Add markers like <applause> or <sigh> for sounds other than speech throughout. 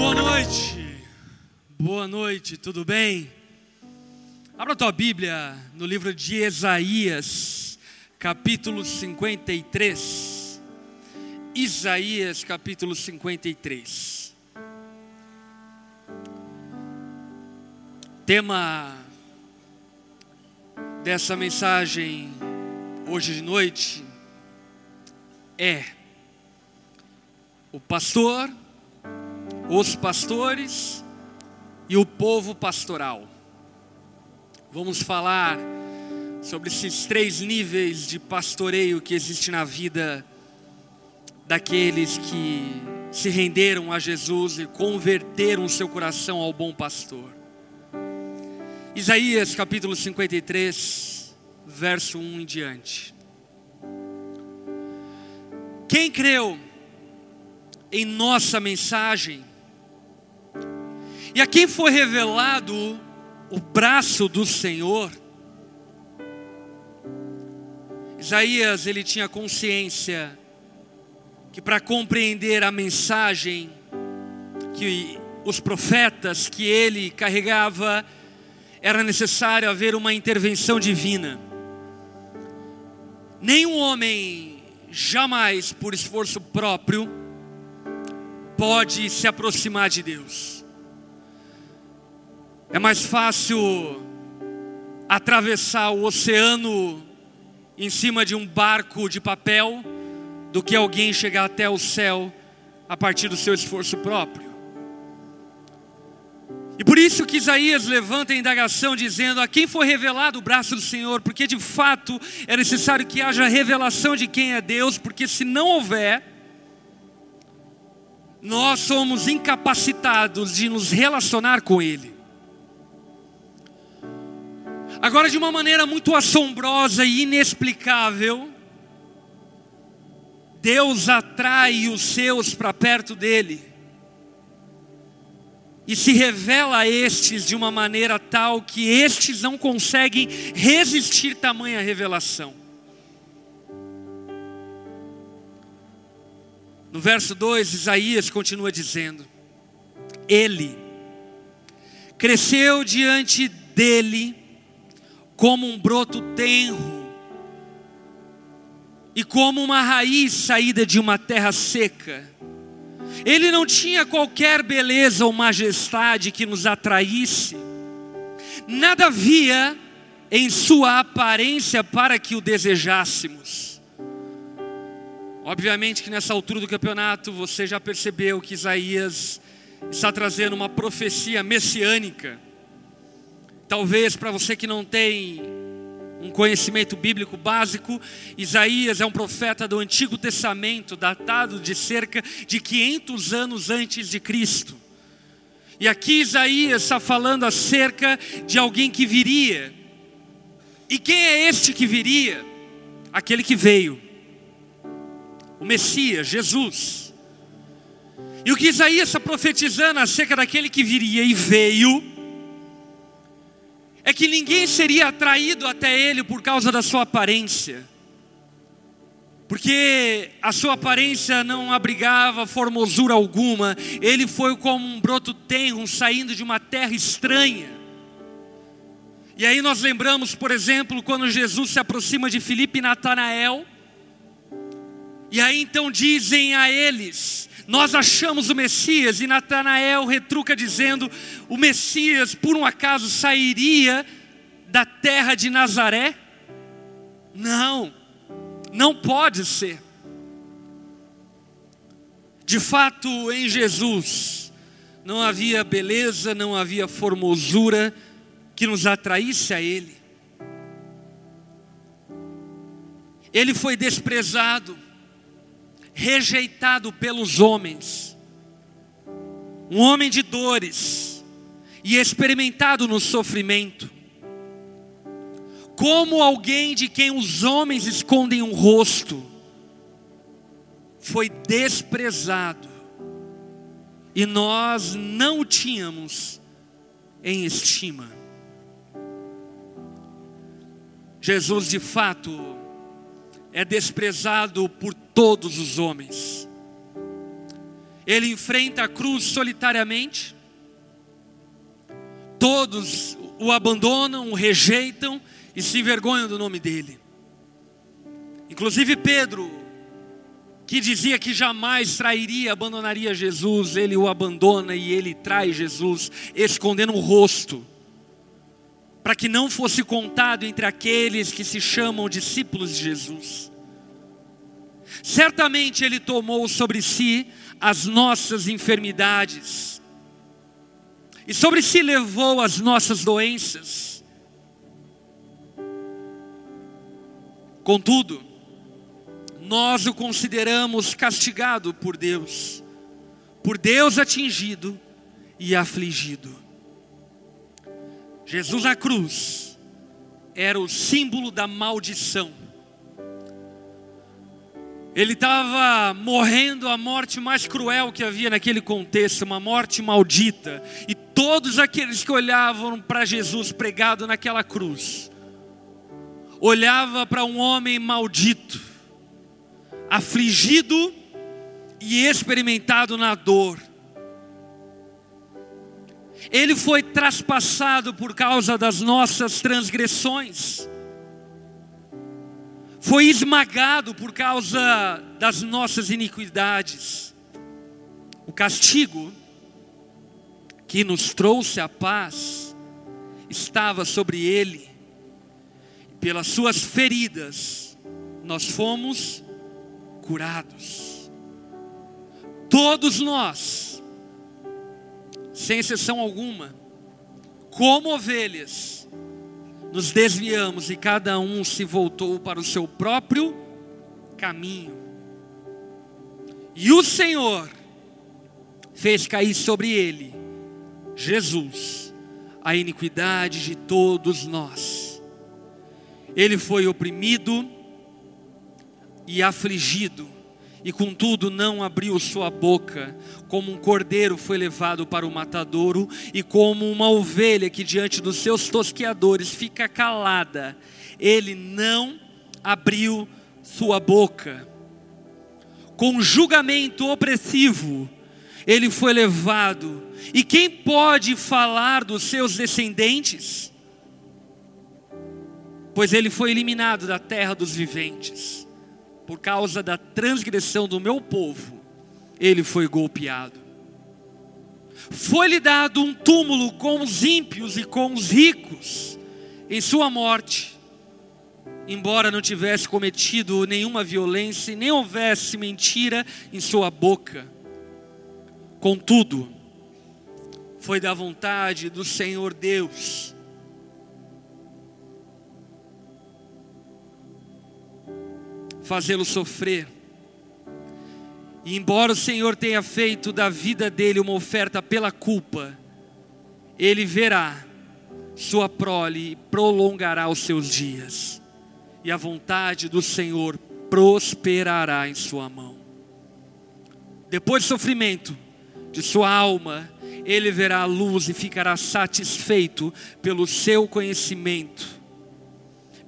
Boa noite, boa noite, tudo bem? Abra tua Bíblia no livro de Isaías, capítulo 53. Isaías, capítulo 53. Tema dessa mensagem hoje de noite é o pastor, os pastores e o povo pastoral. Vamos falar sobre esses três níveis de pastoreio que existe na vida daqueles que se renderam a Jesus e converteram seu coração ao bom pastor. Isaías capítulo 53, verso 1 em diante. Quem creu em nossa mensagem, e a quem foi revelado o braço do Senhor, Isaías ele tinha consciência que para compreender a mensagem que os profetas que ele carregava era necessário haver uma intervenção divina. Nenhum homem jamais por esforço próprio pode se aproximar de Deus. É mais fácil atravessar o oceano em cima de um barco de papel do que alguém chegar até o céu a partir do seu esforço próprio. E por isso que Isaías levanta a indagação dizendo: a quem foi revelado o braço do Senhor? Porque de fato é necessário que haja revelação de quem é Deus, porque se não houver, nós somos incapacitados de nos relacionar com Ele. Agora, de uma maneira muito assombrosa e inexplicável, Deus atrai os seus para perto dele e se revela a estes de uma maneira tal que estes não conseguem resistir tamanha revelação. No verso 2, Isaías continua dizendo: Ele cresceu diante dele como um broto tenro e como uma raiz saída de uma terra seca ele não tinha qualquer beleza ou majestade que nos atraísse, nada havia em sua aparência para que o desejássemos. Obviamente que nessa altura do campeonato você já percebeu que Isaías está trazendo uma profecia messiânica. Talvez para você que não tem um conhecimento bíblico básico. Isaías é um profeta do Antigo Testamento, datado de cerca de 500 anos antes de Cristo. E aqui Isaías está falando acerca de alguém que viria. E quem é este que viria? Aquele que veio, o Messias, Jesus. E o que Isaías está profetizando acerca daquele que viria e veio, é que ninguém seria atraído até ele por causa da sua aparência, porque a sua aparência não abrigava formosura alguma, ele foi como um broto tenro saindo de uma terra estranha. E aí nós lembramos, por exemplo, quando Jesus se aproxima de Filipe e Natanael, e aí então dizem a eles: nós achamos o Messias, e Natanael retruca dizendo: o Messias, por um acaso, sairia da terra de Nazaré? Não, não pode ser. De fato, em Jesus, não havia beleza, não havia formosura que nos atraísse a Ele. Ele foi desprezado rejeitado pelos homens, um homem de dores e experimentado no sofrimento, como alguém de quem os homens escondem um rosto, foi desprezado e nós não o tínhamos em estima. Jesus de fato é desprezado por todos os homens. Ele enfrenta a cruz solitariamente. Todos o abandonam, o rejeitam e se envergonham do nome dele. Inclusive Pedro, que dizia que jamais trairia, abandonaria Jesus, ele o abandona e ele trai Jesus, escondendo o rosto, para que não fosse contado entre aqueles que se chamam discípulos de Jesus. Certamente ele tomou sobre si as nossas enfermidades, e sobre si levou as nossas doenças. Contudo, nós o consideramos castigado por Deus, por Deus atingido e afligido. Jesus na cruz era o símbolo da maldição. Ele estava morrendo a morte mais cruel que havia naquele contexto, uma morte maldita. E todos aqueles que olhavam para Jesus pregado naquela cruz, olhava para um homem maldito, afligido e experimentado na dor. Ele foi traspassado por causa das nossas transgressões, foi esmagado por causa das nossas iniquidades. O castigo que nos trouxe a paz estava sobre ele, pelas suas feridas nós fomos curados. Todos nós, sem exceção alguma, como ovelhas, nos desviamos e cada um se voltou para o seu próprio caminho. E o Senhor fez cair sobre ele, Jesus, a iniquidade de todos nós. Ele foi oprimido, e afligido, e contudo não abriu sua boca, como um cordeiro foi levado para o matadouro, e como uma ovelha que diante dos seus tosqueadores fica calada, ele não abriu sua boca. Com julgamento opressivo, ele foi levado, e quem pode falar dos seus descendentes? Pois ele foi eliminado da terra dos viventes por causa da transgressão do meu povo, ele foi golpeado. Foi-lhe dado um túmulo com os ímpios e com os ricos em sua morte, embora não tivesse cometido nenhuma violência e nem houvesse mentira em sua boca. Contudo, foi da vontade do Senhor Deus fazê-lo sofrer. E embora o Senhor tenha feito da vida dele uma oferta pela culpa, ele verá sua prole e prolongará os seus dias, e a vontade do Senhor prosperará em sua mão. Depois do sofrimento de sua alma, ele verá a luz e ficará satisfeito pelo seu conhecimento.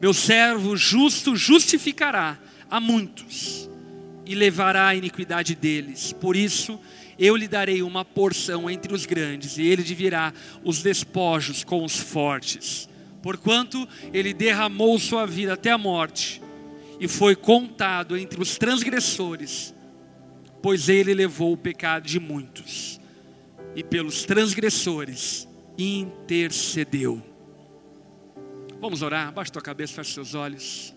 Meu servo justo justificará a muitos e levará a iniquidade deles. Por isso, eu lhe darei uma porção entre os grandes, e ele dividirá os despojos com os fortes. Porquanto ele derramou sua vida até a morte, e foi contado entre os transgressores, pois ele levou o pecado de muitos, e pelos transgressores intercedeu. Vamos orar, baixa tua cabeça, fecha seus olhos.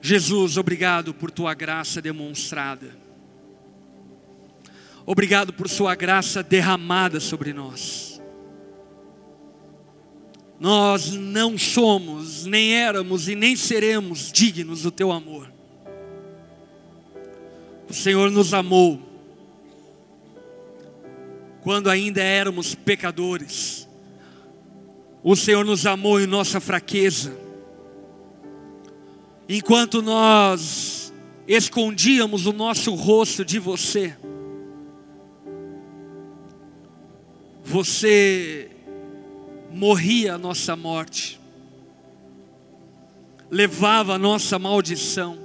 Jesus, obrigado por tua graça demonstrada. Obrigado por sua graça derramada sobre nós. Nós não somos, nem éramos e nem seremos dignos do teu amor. O Senhor nos amou quando ainda éramos pecadores. O Senhor nos amou em nossa fraqueza enquanto nós escondíamos o nosso rosto de você, você morria a nossa morte. levava a nossa maldição,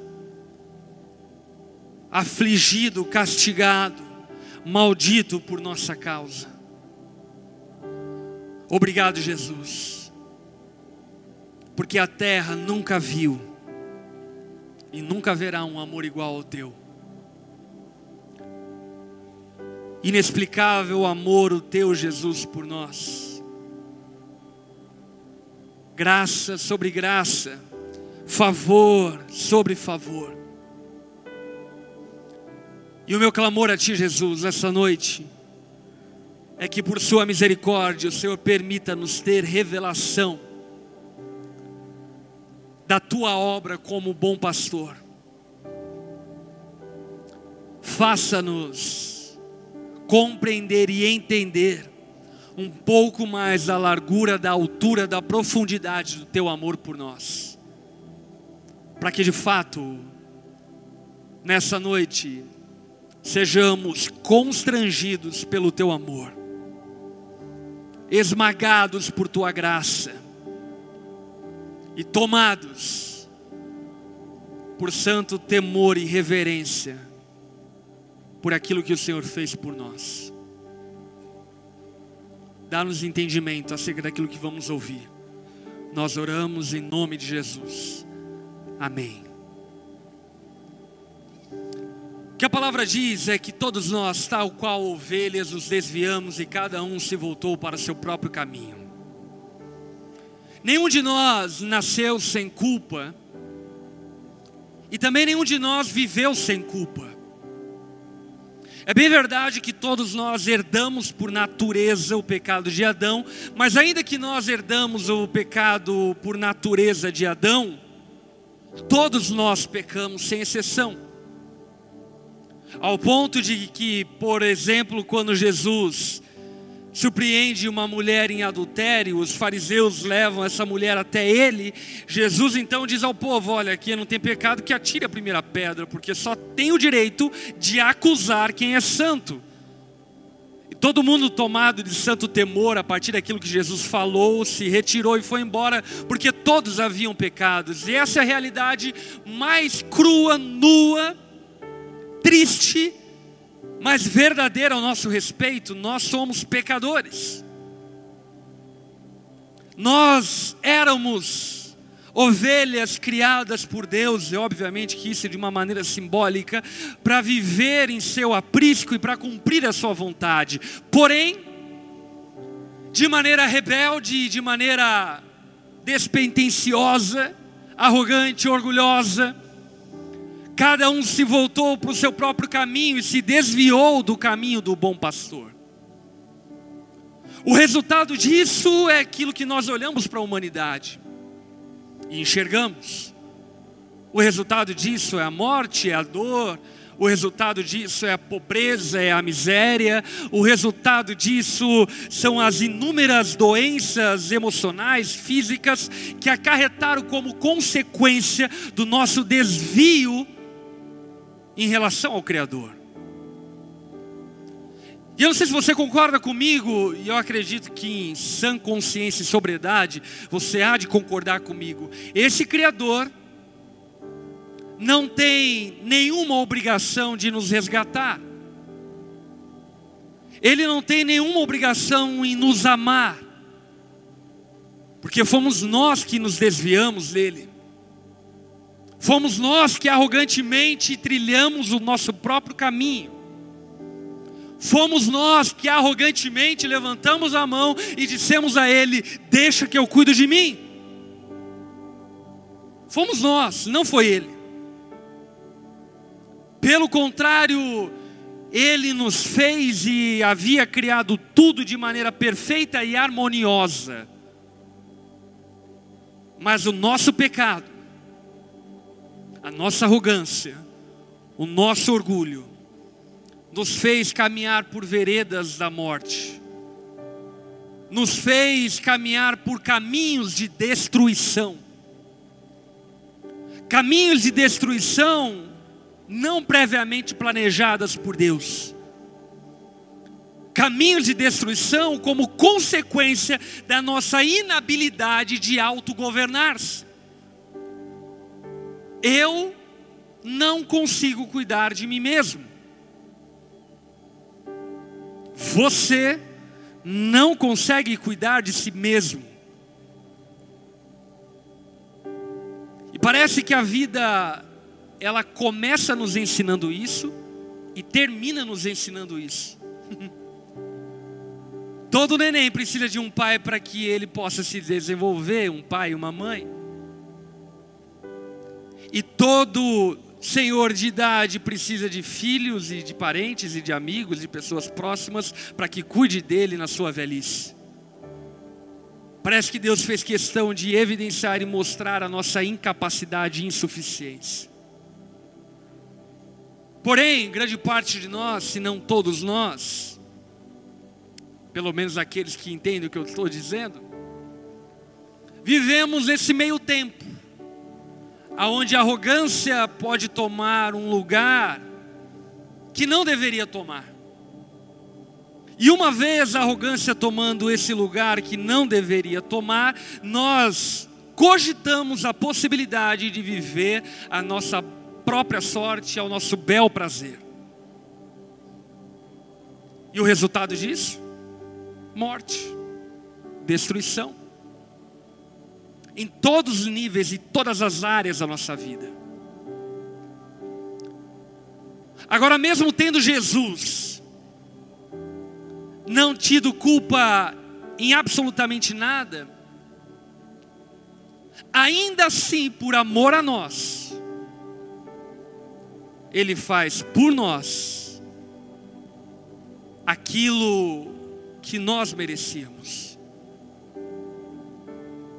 afligido, castigado, maldito por nossa causa. Obrigado, Jesus, porque a terra nunca viu e nunca verá um amor igual ao teu. Inexplicável amor o teu, Jesus, por nós. Graça sobre graça, favor sobre favor. E o meu clamor a Ti, Jesus, essa noite, é que por Sua misericórdia o Senhor permita-nos ter revelação da Tua obra como bom pastor. Faça-nos compreender e entender um pouco mais da largura, da altura, da profundidade do Teu amor por nós, para que de fato, nessa noite, sejamos constrangidos pelo teu amor, esmagados por tua graça e tomados por santo temor e reverência por aquilo que o Senhor fez por nós. Dá-nos entendimento acerca daquilo que vamos ouvir. Nós oramos em nome de Jesus. Amém que a palavra diz é que todos nós, tal qual ovelhas, nos desviamos e cada um se voltou para seu próprio caminho. Nenhum de nós nasceu sem culpa, e também nenhum de nós viveu sem culpa. É bem verdade que todos nós herdamos por natureza o pecado de Adão, mas ainda que nós herdamos o pecado por natureza de Adão, todos nós pecamos sem exceção. Ao ponto de que, por exemplo, quando Jesus surpreende uma mulher em adultério, os fariseus levam essa mulher até ele. Jesus então diz ao povo: Olha, aqui não tem pecado que atire a primeira pedra, porque só tem o direito de acusar quem é santo. E todo mundo tomado de santo temor a partir daquilo que Jesus falou, se retirou e foi embora, porque todos haviam pecados. E essa é a realidade mais crua, nua triste, mas verdadeira ao nosso respeito, nós somos pecadores. Nós éramos ovelhas criadas por Deus, e obviamente que isso é de uma maneira simbólica, para viver em seu aprisco e para cumprir a sua vontade. Porém, de maneira rebelde, de maneira despentenciosa, arrogante, orgulhosa, Cada um se voltou para o seu próprio caminho e se desviou do caminho do bom pastor. O resultado disso é aquilo que nós olhamos para a humanidade e enxergamos. O resultado disso é a morte, é a dor, o resultado disso é a pobreza, é a miséria, o resultado disso são as inúmeras doenças emocionais, físicas, que acarretaram como consequência do nosso desvio em relação ao Criador. E eu não sei se você concorda comigo, e eu acredito que em sã consciência e sobriedade, você há de concordar comigo. Esse Criador não tem nenhuma obrigação de nos resgatar, Ele não tem nenhuma obrigação em nos amar, porque fomos nós que nos desviamos dele. Fomos nós que arrogantemente trilhamos o nosso próprio caminho. Fomos nós que arrogantemente levantamos a mão e dissemos a Ele: Deixa que eu cuido de mim. Fomos nós, não foi Ele. Pelo contrário, Ele nos fez e havia criado tudo de maneira perfeita e harmoniosa. Mas o nosso pecado a nossa arrogância, o nosso orgulho, nos fez caminhar por veredas da morte, nos fez caminhar por caminhos de destruição. Caminhos de destruição não previamente planejadas por Deus. Caminhos de destruição como consequência da nossa inabilidade de autogovernar-se. Eu não consigo cuidar de mim mesmo. Você não consegue cuidar de si mesmo. E parece que a vida ela começa nos ensinando isso e termina nos ensinando isso. <laughs> Todo neném precisa de um pai para que ele possa se desenvolver, um pai e uma mãe. E todo senhor de idade precisa de filhos e de parentes e de amigos, de pessoas próximas, para que cuide dele na sua velhice. Parece que Deus fez questão de evidenciar e mostrar a nossa incapacidade e insuficiência. Porém, grande parte de nós, se não todos nós, pelo menos aqueles que entendem o que eu estou dizendo, vivemos nesse meio tempo aonde a arrogância pode tomar um lugar que não deveria tomar. E uma vez a arrogância tomando esse lugar que não deveria tomar, nós cogitamos a possibilidade de viver a nossa própria sorte ao nosso bel prazer. E o resultado disso? Morte, destruição em todos os níveis e todas as áreas da nossa vida. Agora, mesmo tendo Jesus não tido culpa em absolutamente nada, ainda assim, por amor a nós, Ele faz por nós aquilo que nós merecíamos.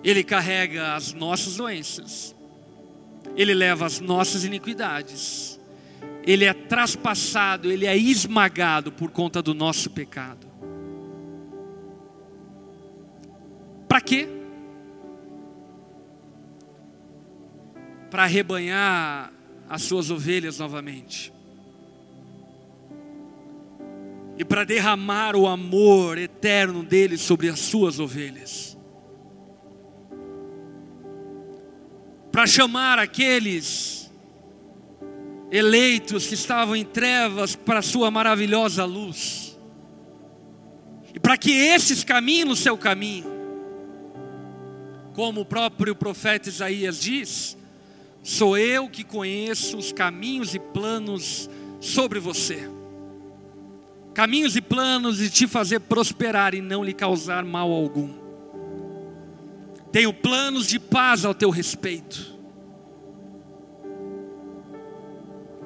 Ele carrega as nossas doenças, Ele leva as nossas iniquidades, Ele é traspassado, Ele é esmagado por conta do nosso pecado. Para quê? Para arrebanhar as suas ovelhas novamente. E para derramar o amor eterno dele sobre as suas ovelhas. Para chamar aqueles eleitos que estavam em trevas para a sua maravilhosa luz. E para que esses caminhem no seu caminho. Como o próprio profeta Isaías diz: Sou eu que conheço os caminhos e planos sobre você. Caminhos e planos de te fazer prosperar e não lhe causar mal algum tenho planos de paz ao teu respeito.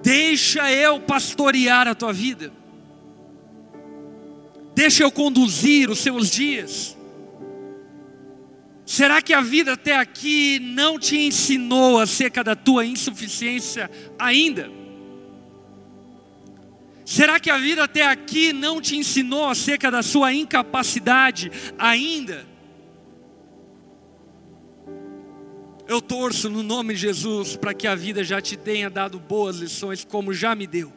Deixa eu pastorear a tua vida. Deixa eu conduzir os seus dias. Será que a vida até aqui não te ensinou acerca da tua insuficiência ainda? Será que a vida até aqui não te ensinou acerca da sua incapacidade ainda? Eu torço no nome de Jesus para que a vida já te tenha dado boas lições, como já me deu.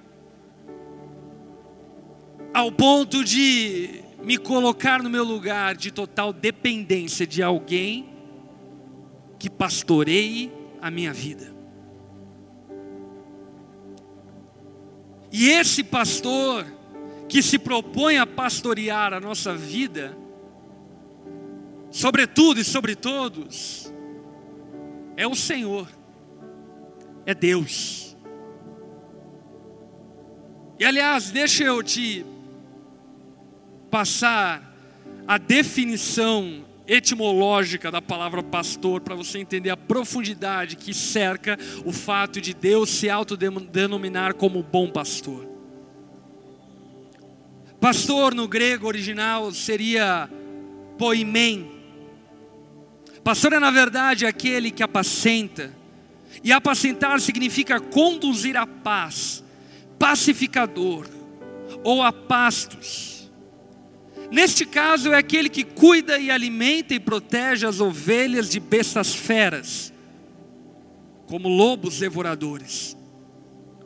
Ao ponto de me colocar no meu lugar de total dependência de alguém que pastoreie a minha vida. E esse pastor que se propõe a pastorear a nossa vida, sobretudo e sobre todos, é o Senhor, é Deus. E aliás, deixa eu te passar a definição etimológica da palavra pastor para você entender a profundidade que cerca o fato de Deus se autodenominar como bom pastor. Pastor no grego original seria poimen, Pastor é, na verdade, aquele que apacenta. E apacentar significa conduzir a paz, pacificador, ou a pastos. Neste caso, é aquele que cuida e alimenta e protege as ovelhas de bestas feras, como lobos devoradores.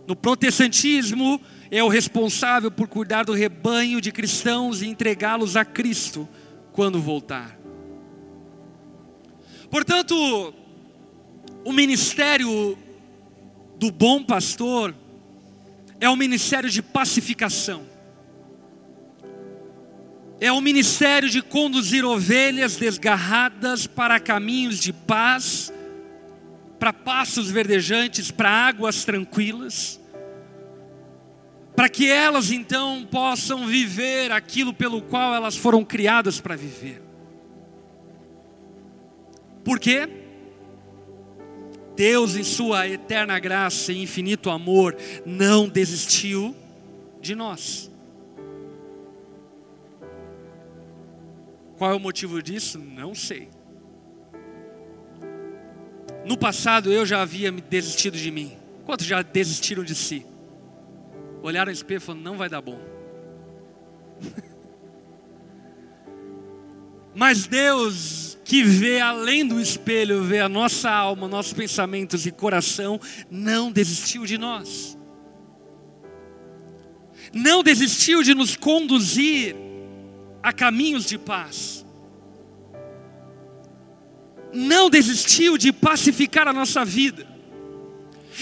No protestantismo, é o responsável por cuidar do rebanho de cristãos e entregá-los a Cristo quando voltar. Portanto, o ministério do bom pastor é o ministério de pacificação. É o ministério de conduzir ovelhas desgarradas para caminhos de paz, para passos verdejantes, para águas tranquilas, para que elas então possam viver aquilo pelo qual elas foram criadas para viver. Por quê? Deus, em Sua eterna graça e infinito amor, não desistiu de nós. Qual é o motivo disso? Não sei. No passado eu já havia desistido de mim. Quantos já desistiram de si? Olharam no espelho e falaram: não vai dar bom. <laughs> Mas Deus, que vê além do espelho, vê a nossa alma, nossos pensamentos e coração, não desistiu de nós. Não desistiu de nos conduzir a caminhos de paz. Não desistiu de pacificar a nossa vida.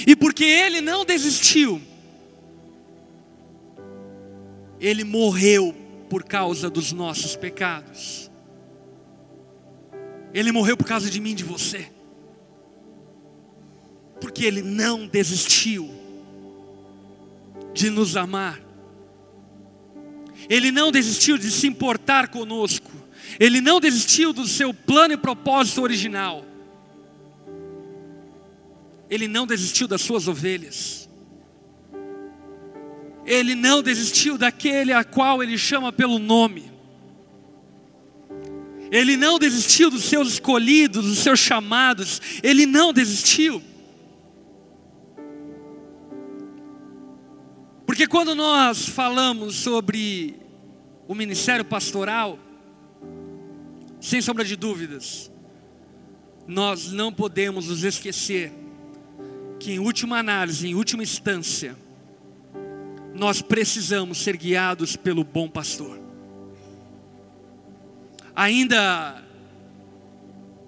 E porque Ele não desistiu, Ele morreu por causa dos nossos pecados. Ele morreu por causa de mim de você. Porque Ele não desistiu de nos amar. Ele não desistiu de se importar conosco. Ele não desistiu do seu plano e propósito original. Ele não desistiu das suas ovelhas. Ele não desistiu daquele a qual ele chama pelo nome. Ele não desistiu dos seus escolhidos, dos seus chamados. Ele não desistiu. Porque quando nós falamos sobre o ministério pastoral, sem sombra de dúvidas, nós não podemos nos esquecer que, em última análise, em última instância, nós precisamos ser guiados pelo bom pastor. Ainda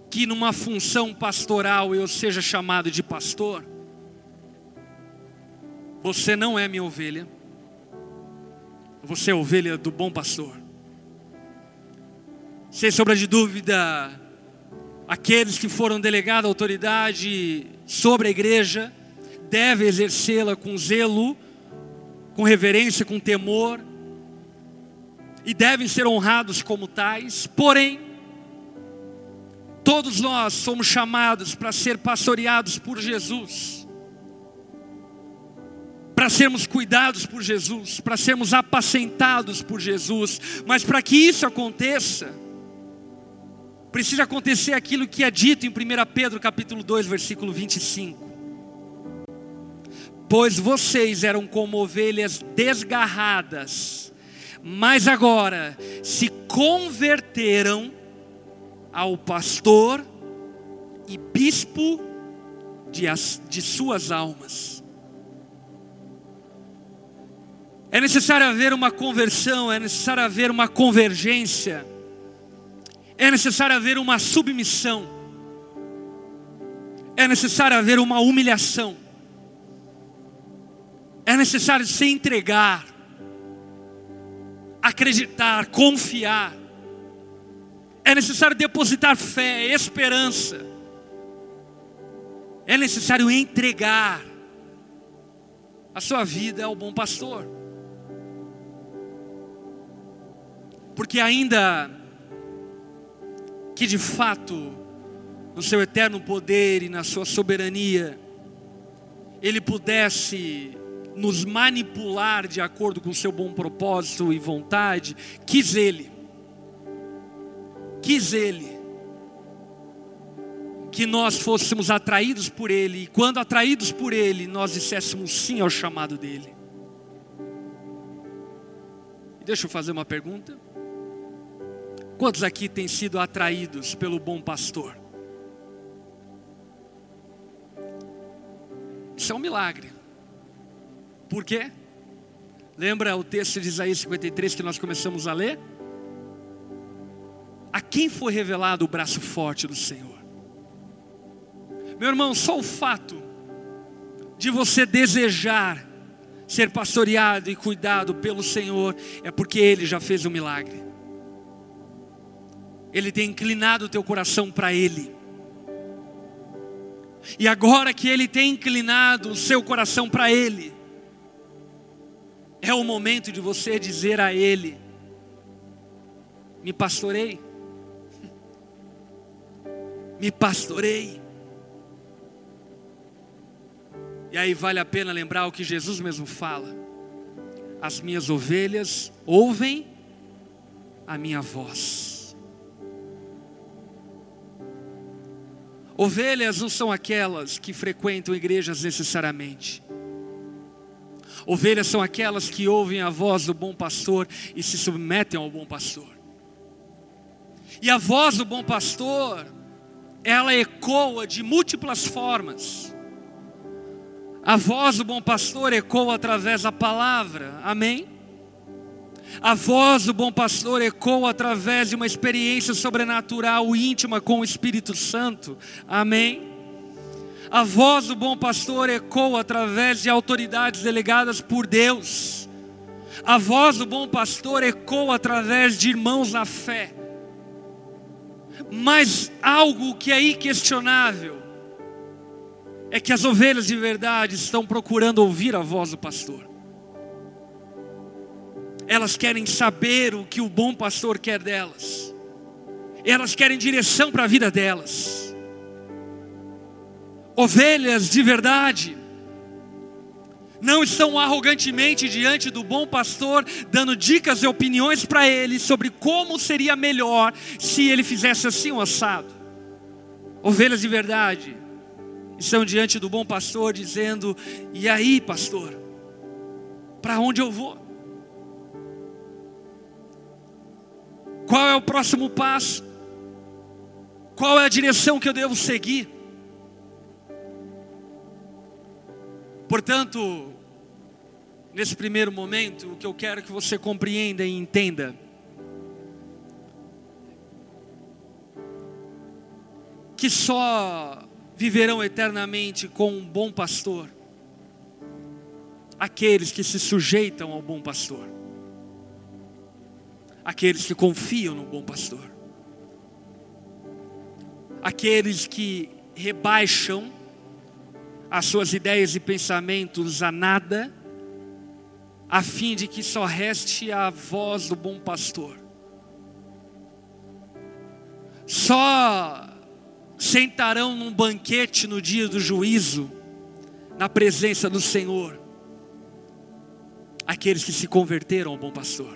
que numa função pastoral eu seja chamado de pastor, você não é minha ovelha. Você é ovelha do bom pastor. Sem sombra de dúvida, aqueles que foram delegados autoridade sobre a igreja devem exercê-la com zelo, com reverência, com temor, e devem ser honrados como tais. Porém, todos nós somos chamados para ser pastoreados por Jesus para sermos cuidados por Jesus, para sermos apacentados por Jesus, mas para que isso aconteça, precisa acontecer aquilo que é dito em 1 Pedro capítulo 2, versículo 25. Pois vocês eram como ovelhas desgarradas, mas agora se converteram ao pastor e bispo de, as, de suas almas. É necessário haver uma conversão, é necessário haver uma convergência, é necessário haver uma submissão, é necessário haver uma humilhação, é necessário se entregar, acreditar, confiar, é necessário depositar fé, esperança, é necessário entregar. A sua vida ao bom pastor. Porque ainda que de fato, no seu eterno poder e na sua soberania, Ele pudesse nos manipular de acordo com o seu bom propósito e vontade, quis Ele, quis Ele, que nós fôssemos atraídos por Ele, e quando atraídos por Ele, nós disséssemos sim ao chamado dEle. Deixa eu fazer uma pergunta. Quantos aqui têm sido atraídos pelo bom pastor? Isso é um milagre. Por quê? Lembra o texto de Isaías 53 que nós começamos a ler? A quem foi revelado o braço forte do Senhor? Meu irmão, só o fato de você desejar ser pastoreado e cuidado pelo Senhor, é porque Ele já fez um milagre. Ele tem inclinado o teu coração para Ele. E agora que Ele tem inclinado o seu coração para Ele, é o momento de você dizer a Ele: Me pastorei, <laughs> me pastorei. E aí vale a pena lembrar o que Jesus mesmo fala: As minhas ovelhas ouvem a minha voz. Ovelhas não são aquelas que frequentam igrejas necessariamente. Ovelhas são aquelas que ouvem a voz do bom pastor e se submetem ao bom pastor. E a voz do bom pastor, ela ecoa de múltiplas formas. A voz do bom pastor ecoa através da palavra, amém? A voz do bom pastor ecoa através de uma experiência sobrenatural íntima com o Espírito Santo, amém? A voz do bom pastor ecoa através de autoridades delegadas por Deus. A voz do bom pastor ecoa através de irmãos na fé. Mas algo que é inquestionável é que as ovelhas de verdade estão procurando ouvir a voz do pastor. Elas querem saber o que o bom pastor quer delas. Elas querem direção para a vida delas. Ovelhas de verdade não estão arrogantemente diante do bom pastor, dando dicas e opiniões para ele sobre como seria melhor se ele fizesse assim o um assado. Ovelhas de verdade estão diante do bom pastor dizendo: E aí, pastor, para onde eu vou? Qual é o próximo passo? Qual é a direção que eu devo seguir? Portanto, nesse primeiro momento, o que eu quero que você compreenda e entenda que só viverão eternamente com um bom pastor. Aqueles que se sujeitam ao bom pastor. Aqueles que confiam no bom pastor. Aqueles que rebaixam as suas ideias e pensamentos a nada, a fim de que só reste a voz do bom pastor. Só sentarão num banquete no dia do juízo, na presença do Senhor, aqueles que se converteram ao bom pastor.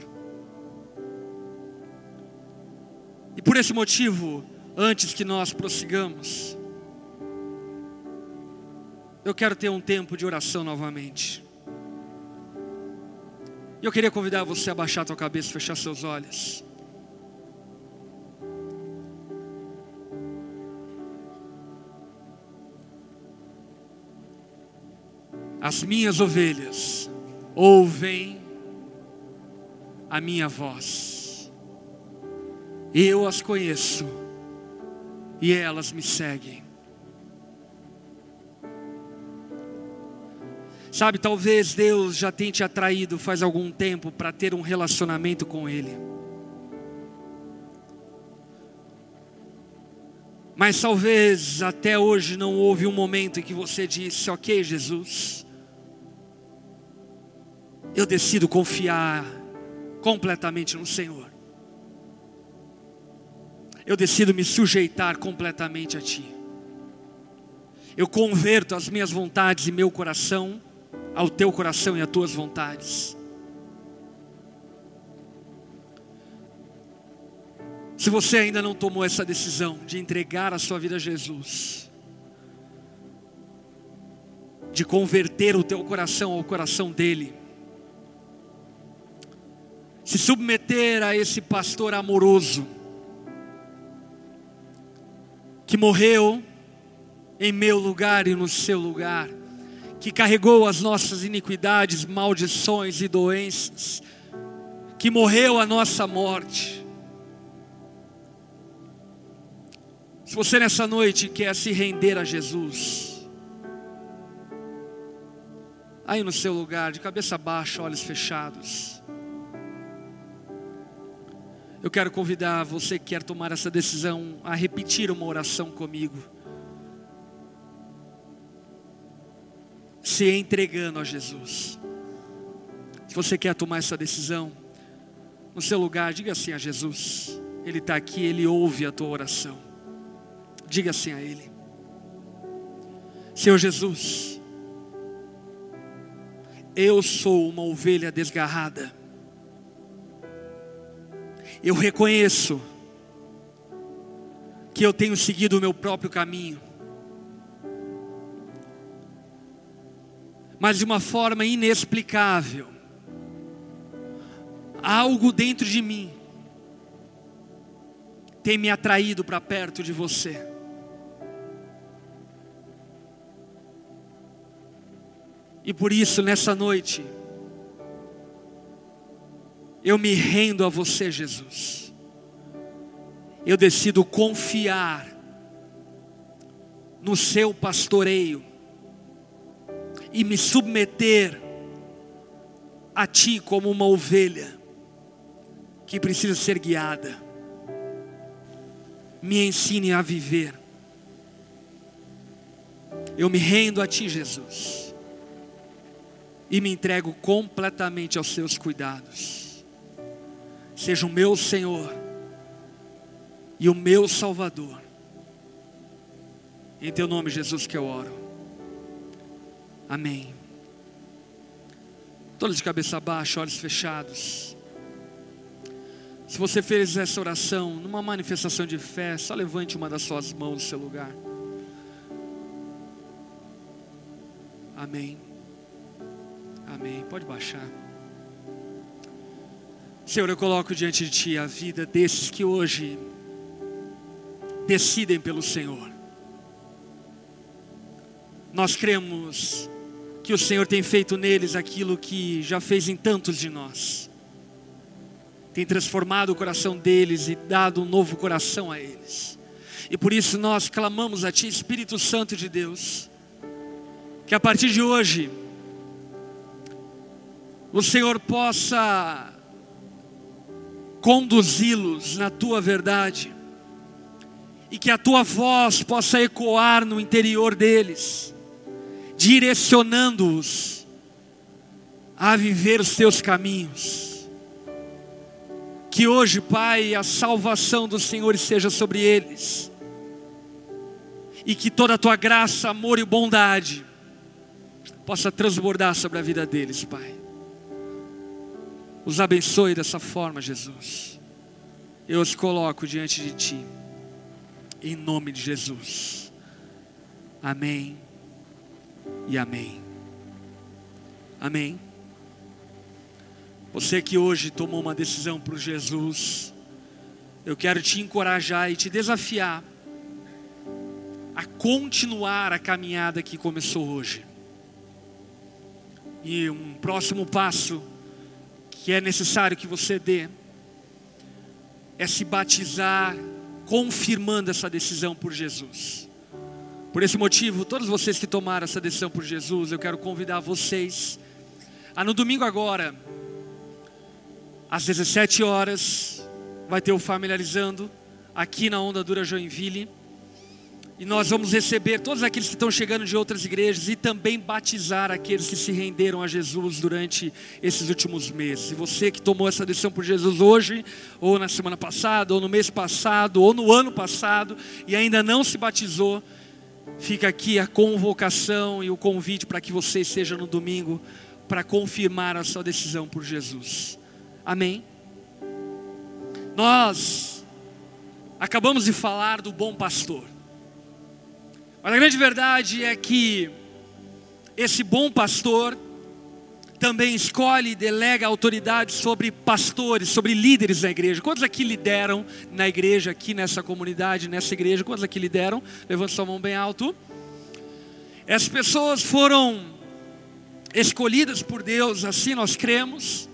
E por esse motivo, antes que nós prossigamos, eu quero ter um tempo de oração novamente. Eu queria convidar você a baixar a tua cabeça, fechar seus olhos. As minhas ovelhas ouvem a minha voz. Eu as conheço e elas me seguem. Sabe, talvez Deus já tenha te atraído faz algum tempo para ter um relacionamento com Ele. Mas talvez até hoje não houve um momento em que você disse: Ok, Jesus, eu decido confiar completamente no Senhor. Eu decido me sujeitar completamente a Ti. Eu converto as minhas vontades e meu coração ao Teu coração e às Tuas vontades. Se você ainda não tomou essa decisão de entregar a sua vida a Jesus, de converter o teu coração ao coração dele, se submeter a esse pastor amoroso, que morreu em meu lugar e no seu lugar, que carregou as nossas iniquidades, maldições e doenças, que morreu a nossa morte. Se você nessa noite quer se render a Jesus, Aí no seu lugar, de cabeça baixa, olhos fechados. Eu quero convidar você que quer tomar essa decisão a repetir uma oração comigo. Se entregando a Jesus. Se você quer tomar essa decisão, no seu lugar, diga assim a Jesus: Ele está aqui, Ele ouve a tua oração. Diga assim a Ele: Senhor Jesus, eu sou uma ovelha desgarrada eu reconheço que eu tenho seguido o meu próprio caminho, mas de uma forma inexplicável, algo dentro de mim tem me atraído para perto de você. E por isso, nessa noite, eu me rendo a você, Jesus. Eu decido confiar no seu pastoreio e me submeter a Ti como uma ovelha que precisa ser guiada. Me ensine a viver. Eu me rendo a Ti, Jesus, e me entrego completamente aos Seus cuidados seja o meu Senhor e o meu Salvador. Em teu nome, Jesus, que eu oro. Amém. Todos de cabeça baixa, olhos fechados. Se você fez essa oração numa manifestação de fé, só levante uma das suas mãos no seu lugar. Amém. Amém. Pode baixar. Senhor, eu coloco diante de Ti a vida desses que hoje decidem pelo Senhor. Nós cremos que o Senhor tem feito neles aquilo que já fez em tantos de nós. Tem transformado o coração deles e dado um novo coração a eles. E por isso nós clamamos a Ti, Espírito Santo de Deus, que a partir de hoje o Senhor possa conduzi-los na tua verdade, e que a tua voz possa ecoar no interior deles, direcionando-os a viver os teus caminhos. Que hoje, Pai, a salvação do Senhor esteja sobre eles, e que toda a tua graça, amor e bondade possa transbordar sobre a vida deles, Pai. Os abençoe dessa forma, Jesus. Eu os coloco diante de Ti, em nome de Jesus. Amém e amém. Amém. Você que hoje tomou uma decisão por Jesus, eu quero te encorajar e te desafiar a continuar a caminhada que começou hoje. E um próximo passo que é necessário que você dê é se batizar, confirmando essa decisão por Jesus. Por esse motivo, todos vocês que tomaram essa decisão por Jesus, eu quero convidar vocês a no domingo agora, às 17 horas, vai ter o familiarizando aqui na Onda Dura Joinville. E nós vamos receber todos aqueles que estão chegando de outras igrejas e também batizar aqueles que se renderam a Jesus durante esses últimos meses. E você que tomou essa decisão por Jesus hoje, ou na semana passada, ou no mês passado, ou no ano passado, e ainda não se batizou, fica aqui a convocação e o convite para que você esteja no domingo para confirmar a sua decisão por Jesus. Amém? Nós acabamos de falar do bom pastor. Mas a grande verdade é que esse bom pastor também escolhe e delega autoridade sobre pastores, sobre líderes da igreja. Quantos aqui lideram na igreja, aqui nessa comunidade, nessa igreja? Quantos aqui lideram? Levanta sua mão bem alto. Essas pessoas foram escolhidas por Deus, assim nós cremos.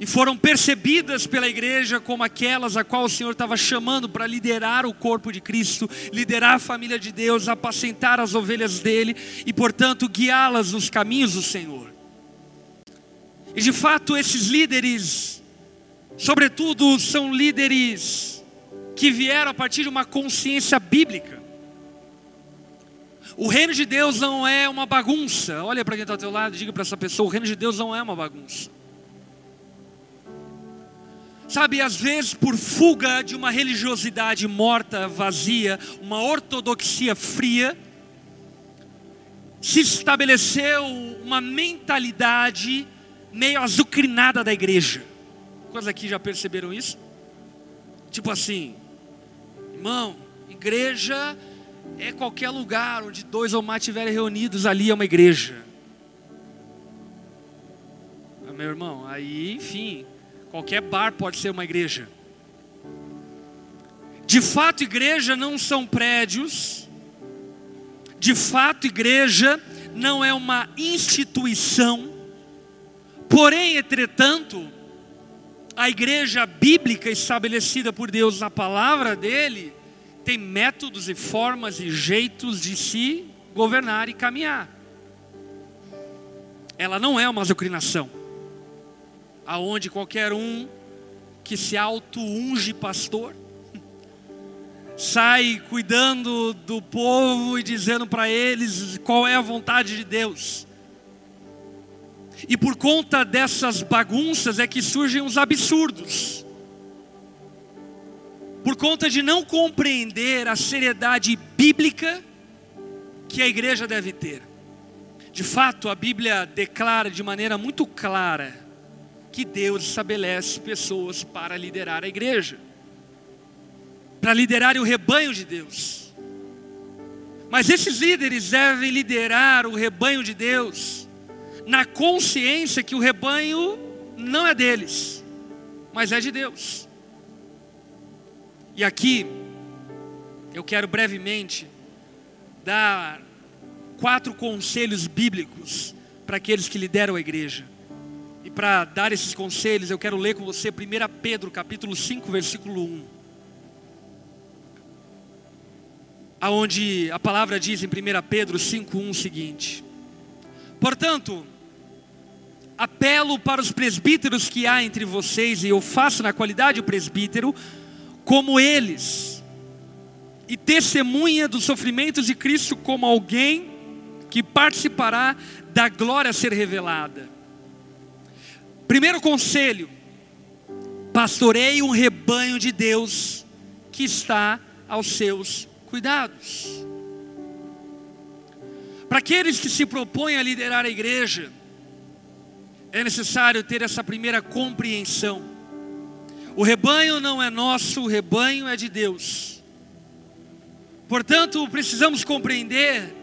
e foram percebidas pela igreja como aquelas a qual o Senhor estava chamando para liderar o corpo de Cristo, liderar a família de Deus, apacentar as ovelhas dele e, portanto, guiá-las nos caminhos do Senhor. E de fato, esses líderes, sobretudo, são líderes que vieram a partir de uma consciência bíblica. O reino de Deus não é uma bagunça. Olha para quem está ao teu lado e diga para essa pessoa: o reino de Deus não é uma bagunça. Sabe, às vezes por fuga de uma religiosidade morta, vazia, uma ortodoxia fria, se estabeleceu uma mentalidade meio azucrinada da igreja. Quantos aqui já perceberam isso? Tipo assim, irmão, igreja é qualquer lugar onde dois ou mais estiverem reunidos, ali é uma igreja. Meu irmão, aí, enfim, Qualquer bar pode ser uma igreja. De fato, igreja não são prédios. De fato, igreja não é uma instituição. Porém, entretanto, a igreja bíblica estabelecida por Deus na palavra dele tem métodos e formas e jeitos de se governar e caminhar. Ela não é uma azucrinação aonde qualquer um que se auto-unge pastor <laughs> sai cuidando do povo e dizendo para eles qual é a vontade de Deus. E por conta dessas bagunças é que surgem os absurdos. Por conta de não compreender a seriedade bíblica que a igreja deve ter. De fato, a Bíblia declara de maneira muito clara que Deus estabelece pessoas para liderar a igreja, para liderar o rebanho de Deus. Mas esses líderes devem liderar o rebanho de Deus na consciência que o rebanho não é deles, mas é de Deus. E aqui eu quero brevemente dar quatro conselhos bíblicos para aqueles que lideram a igreja. E para dar esses conselhos, eu quero ler com você 1 Pedro, capítulo 5, versículo 1. Aonde a palavra diz em 1 Pedro 5:1 o seguinte: Portanto, apelo para os presbíteros que há entre vocês, e eu faço na qualidade de presbítero, como eles, e testemunha dos sofrimentos de Cristo como alguém que participará da glória a ser revelada. Primeiro conselho: pastoreie um rebanho de Deus que está aos seus cuidados. Para aqueles que se propõem a liderar a igreja, é necessário ter essa primeira compreensão. O rebanho não é nosso, o rebanho é de Deus. Portanto, precisamos compreender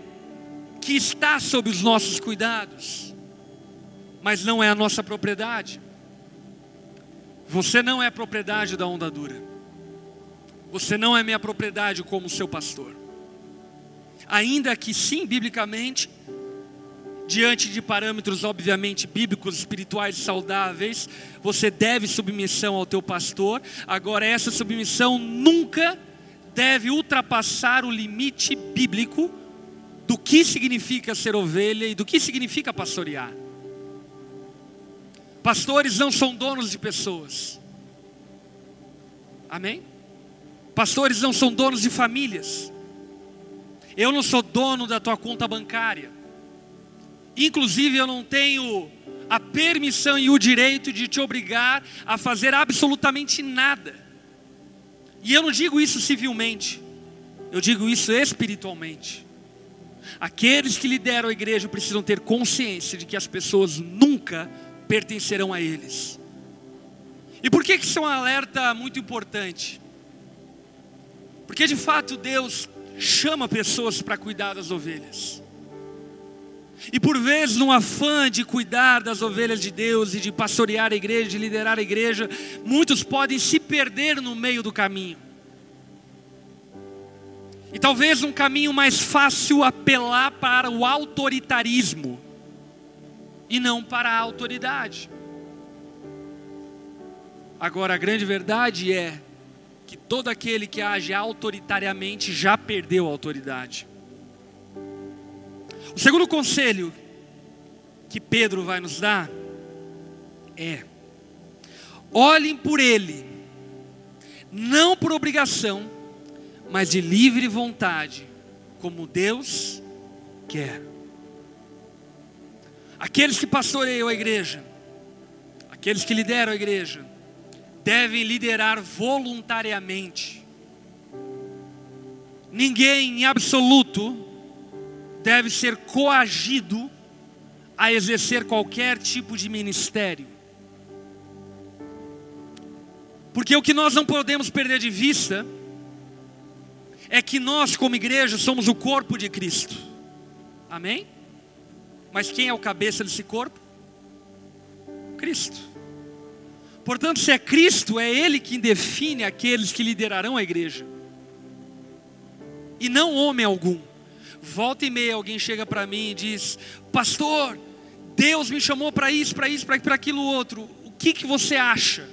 que está sob os nossos cuidados mas não é a nossa propriedade. Você não é propriedade da onda dura. Você não é minha propriedade como seu pastor. Ainda que sim, biblicamente, diante de parâmetros obviamente bíblicos, espirituais saudáveis, você deve submissão ao teu pastor. Agora essa submissão nunca deve ultrapassar o limite bíblico do que significa ser ovelha e do que significa pastorear. Pastores não são donos de pessoas. Amém? Pastores não são donos de famílias. Eu não sou dono da tua conta bancária. Inclusive, eu não tenho a permissão e o direito de te obrigar a fazer absolutamente nada. E eu não digo isso civilmente, eu digo isso espiritualmente. Aqueles que lideram a igreja precisam ter consciência de que as pessoas nunca pertencerão a eles. E por que isso é um alerta muito importante? Porque de fato Deus chama pessoas para cuidar das ovelhas. E por vezes, no afã de cuidar das ovelhas de Deus e de pastorear a igreja, de liderar a igreja, muitos podem se perder no meio do caminho. E talvez um caminho mais fácil apelar para o autoritarismo e não para a autoridade. Agora, a grande verdade é que todo aquele que age autoritariamente já perdeu a autoridade. O segundo conselho que Pedro vai nos dar é: olhem por ele, não por obrigação, mas de livre vontade, como Deus quer. Aqueles que pastoreiam a igreja, aqueles que lideram a igreja, devem liderar voluntariamente. Ninguém em absoluto deve ser coagido a exercer qualquer tipo de ministério. Porque o que nós não podemos perder de vista é que nós, como igreja, somos o corpo de Cristo. Amém? Mas quem é o cabeça desse corpo? Cristo. Portanto, se é Cristo, é Ele quem define aqueles que liderarão a igreja, e não homem algum. Volta e meia alguém chega para mim e diz: Pastor, Deus me chamou para isso, para isso, para aquilo outro. O que, que você acha?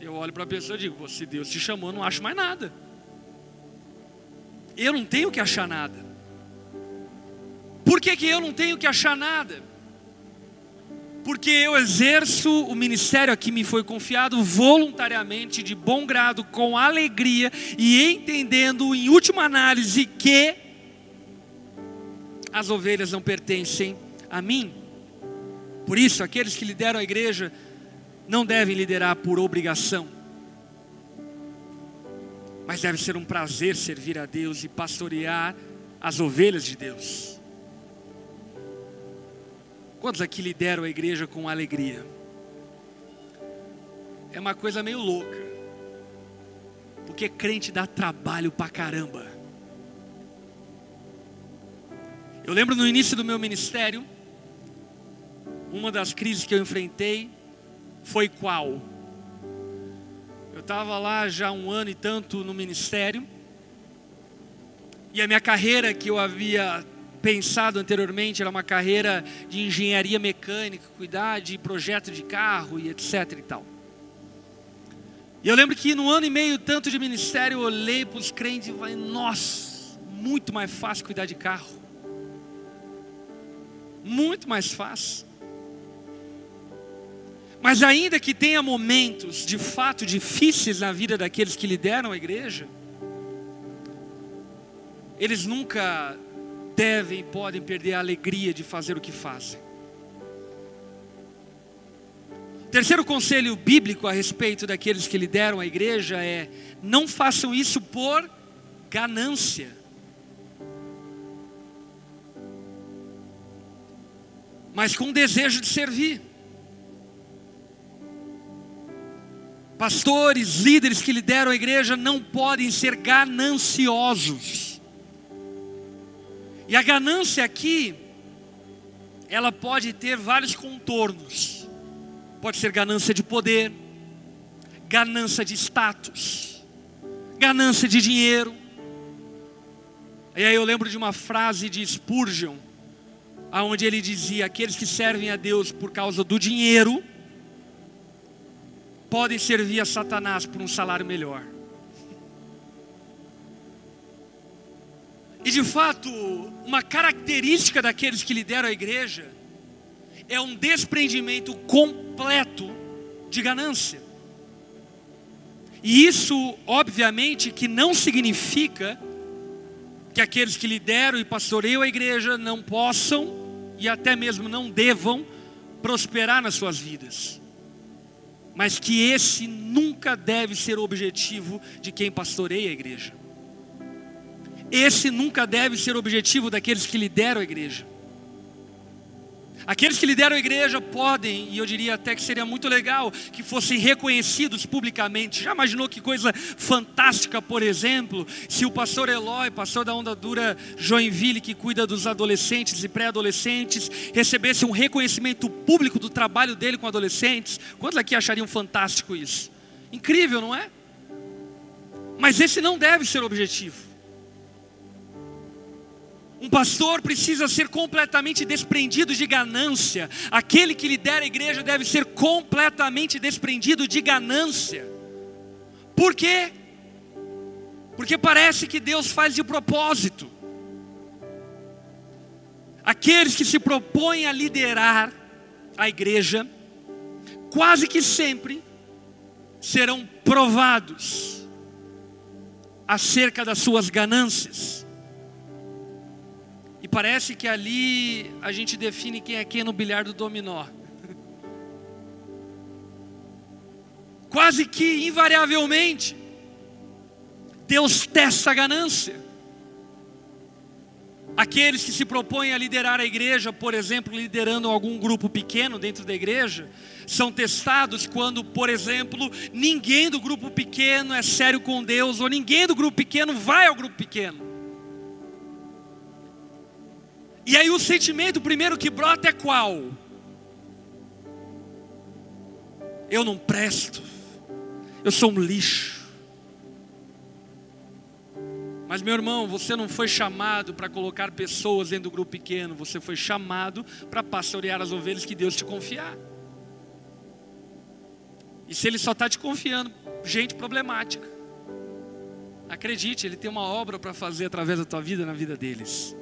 Eu olho para a pessoa e digo: Se Deus te chamou, não acho mais nada. Eu não tenho que achar nada. Por que, que eu não tenho que achar nada? porque eu exerço o ministério a que me foi confiado voluntariamente, de bom grado, com alegria e entendendo, em última análise, que as ovelhas não pertencem a mim. Por isso, aqueles que lideram a igreja não devem liderar por obrigação, mas deve ser um prazer servir a Deus e pastorear as ovelhas de Deus. Quantos aqui lideram a igreja com alegria? É uma coisa meio louca. Porque crente dá trabalho pra caramba. Eu lembro no início do meu ministério, uma das crises que eu enfrentei foi qual? Eu estava lá já um ano e tanto no ministério, e a minha carreira que eu havia pensado anteriormente, era uma carreira de engenharia mecânica, cuidar de projeto de carro e etc e tal. E eu lembro que no ano e meio tanto de ministério, eu olhei para os crentes e falei, nossa, muito mais fácil cuidar de carro. Muito mais fácil. Mas ainda que tenha momentos de fato difíceis na vida daqueles que lideram a igreja, eles nunca devem e podem perder a alegria de fazer o que fazem. Terceiro conselho bíblico a respeito daqueles que lideram a igreja é: não façam isso por ganância. Mas com desejo de servir. Pastores, líderes que lideram a igreja não podem ser gananciosos. E a ganância aqui, ela pode ter vários contornos. Pode ser ganância de poder, ganância de status, ganância de dinheiro. E aí eu lembro de uma frase de Spurgeon, aonde ele dizia: aqueles que servem a Deus por causa do dinheiro podem servir a Satanás por um salário melhor. E de fato, uma característica daqueles que lideram a igreja é um desprendimento completo de ganância. E isso, obviamente, que não significa que aqueles que lideram e pastoreiam a igreja não possam e até mesmo não devam prosperar nas suas vidas. Mas que esse nunca deve ser o objetivo de quem pastoreia a igreja. Esse nunca deve ser o objetivo daqueles que lideram a igreja. Aqueles que lideram a igreja podem, e eu diria até que seria muito legal que fossem reconhecidos publicamente. Já imaginou que coisa fantástica, por exemplo, se o pastor Eloy, pastor da Onda Dura Joinville, que cuida dos adolescentes e pré-adolescentes, recebesse um reconhecimento público do trabalho dele com adolescentes? Quantos aqui achariam fantástico isso? Incrível, não é? Mas esse não deve ser o objetivo. Um pastor precisa ser completamente desprendido de ganância. Aquele que lidera a igreja deve ser completamente desprendido de ganância. Por quê? Porque parece que Deus faz de propósito. Aqueles que se propõem a liderar a igreja, quase que sempre serão provados acerca das suas ganâncias. E parece que ali a gente define quem é quem no bilhar do dominó. <laughs> Quase que invariavelmente, Deus testa a ganância. Aqueles que se propõem a liderar a igreja, por exemplo, liderando algum grupo pequeno dentro da igreja, são testados quando, por exemplo, ninguém do grupo pequeno é sério com Deus, ou ninguém do grupo pequeno vai ao grupo pequeno. E aí o sentimento primeiro que brota é qual? Eu não presto, eu sou um lixo. Mas meu irmão, você não foi chamado para colocar pessoas dentro do grupo pequeno, você foi chamado para pastorear as ovelhas que Deus te confiar. E se Ele só está te confiando, gente problemática, acredite, Ele tem uma obra para fazer através da tua vida na vida deles.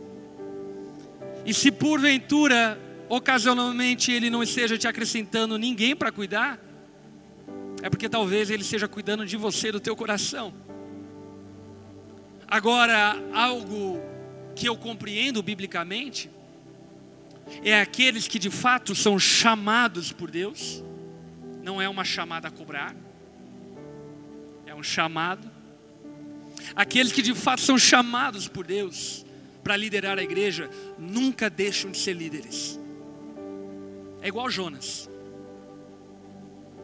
E se porventura, ocasionalmente, Ele não esteja te acrescentando ninguém para cuidar, é porque talvez Ele esteja cuidando de você, do teu coração. Agora, algo que eu compreendo biblicamente é aqueles que de fato são chamados por Deus, não é uma chamada a cobrar, é um chamado. Aqueles que de fato são chamados por Deus para liderar a igreja nunca deixam de ser líderes. É igual Jonas,